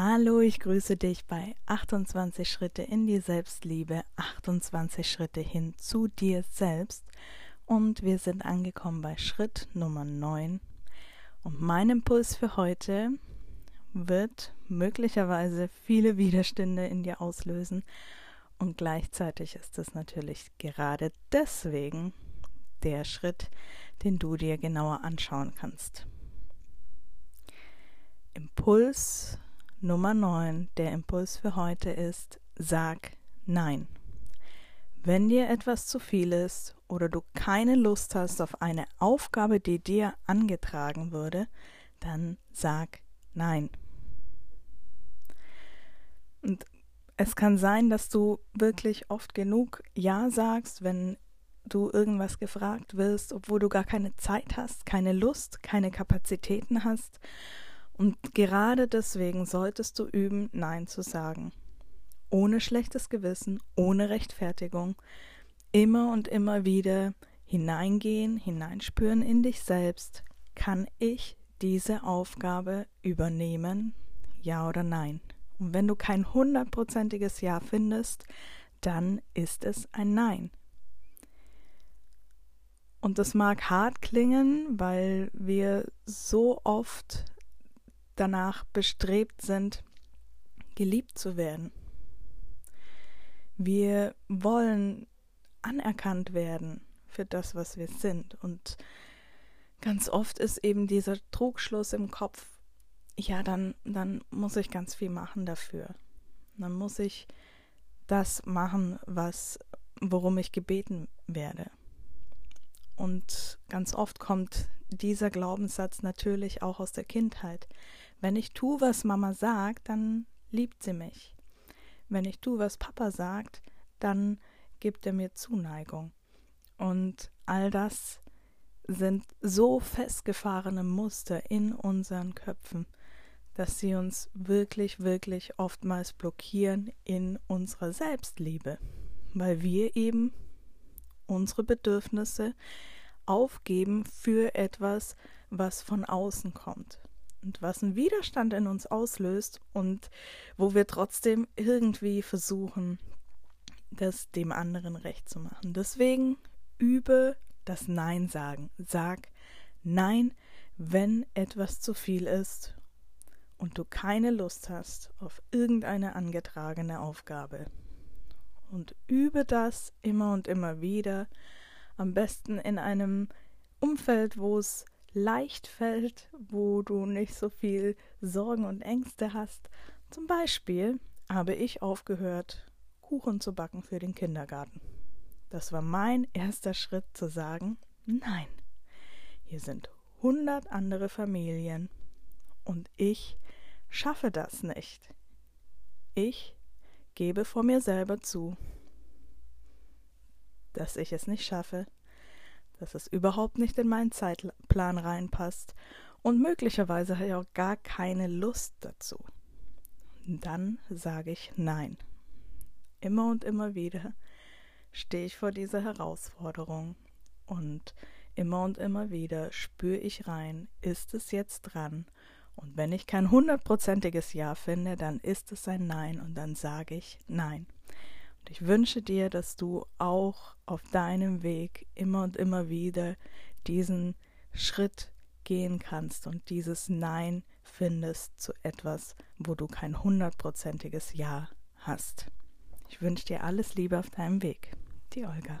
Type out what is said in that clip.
Hallo, ich grüße dich bei 28 Schritte in die Selbstliebe, 28 Schritte hin zu dir selbst. Und wir sind angekommen bei Schritt Nummer 9 und mein Impuls für heute wird möglicherweise viele Widerstände in dir auslösen. Und gleichzeitig ist es natürlich gerade deswegen der Schritt, den du dir genauer anschauen kannst. Impuls Nummer 9, der Impuls für heute ist, sag Nein. Wenn dir etwas zu viel ist oder du keine Lust hast auf eine Aufgabe, die dir angetragen würde, dann sag Nein. Und es kann sein, dass du wirklich oft genug Ja sagst, wenn du irgendwas gefragt wirst, obwohl du gar keine Zeit hast, keine Lust, keine Kapazitäten hast und gerade deswegen solltest du üben, Nein zu sagen. Ohne schlechtes Gewissen, ohne Rechtfertigung. Immer und immer wieder hineingehen, hineinspüren in dich selbst. Kann ich diese Aufgabe übernehmen? Ja oder nein? Und wenn du kein hundertprozentiges Ja findest, dann ist es ein Nein. Und das mag hart klingen, weil wir so oft danach bestrebt sind, geliebt zu werden. Wir wollen anerkannt werden für das, was wir sind. Und ganz oft ist eben dieser Trugschluss im Kopf, ja, dann, dann muss ich ganz viel machen dafür. Dann muss ich das machen, was, worum ich gebeten werde. Und ganz oft kommt dieser Glaubenssatz natürlich auch aus der Kindheit. Wenn ich tue, was Mama sagt, dann liebt sie mich. Wenn ich tue, was Papa sagt, dann gibt er mir Zuneigung. Und all das sind so festgefahrene Muster in unseren Köpfen, dass sie uns wirklich, wirklich oftmals blockieren in unserer Selbstliebe, weil wir eben unsere Bedürfnisse aufgeben für etwas, was von außen kommt und was einen Widerstand in uns auslöst und wo wir trotzdem irgendwie versuchen, das dem anderen recht zu machen. Deswegen übe das Nein sagen. Sag Nein, wenn etwas zu viel ist und du keine Lust hast auf irgendeine angetragene Aufgabe. Und übe das immer und immer wieder, am besten in einem Umfeld, wo es leicht fällt, wo du nicht so viel Sorgen und Ängste hast. Zum Beispiel habe ich aufgehört, Kuchen zu backen für den Kindergarten. Das war mein erster Schritt zu sagen, nein, hier sind hundert andere Familien und ich schaffe das nicht. Ich gebe vor mir selber zu, dass ich es nicht schaffe, dass es überhaupt nicht in meinen Zeitplan reinpasst und möglicherweise habe ich auch gar keine Lust dazu. Dann sage ich Nein. Immer und immer wieder stehe ich vor dieser Herausforderung und immer und immer wieder spüre ich rein, ist es jetzt dran? Und wenn ich kein hundertprozentiges Ja finde, dann ist es ein Nein und dann sage ich Nein. Ich wünsche dir, dass du auch auf deinem Weg immer und immer wieder diesen Schritt gehen kannst und dieses Nein findest zu etwas, wo du kein hundertprozentiges Ja hast. Ich wünsche dir alles Liebe auf deinem Weg. Die Olga.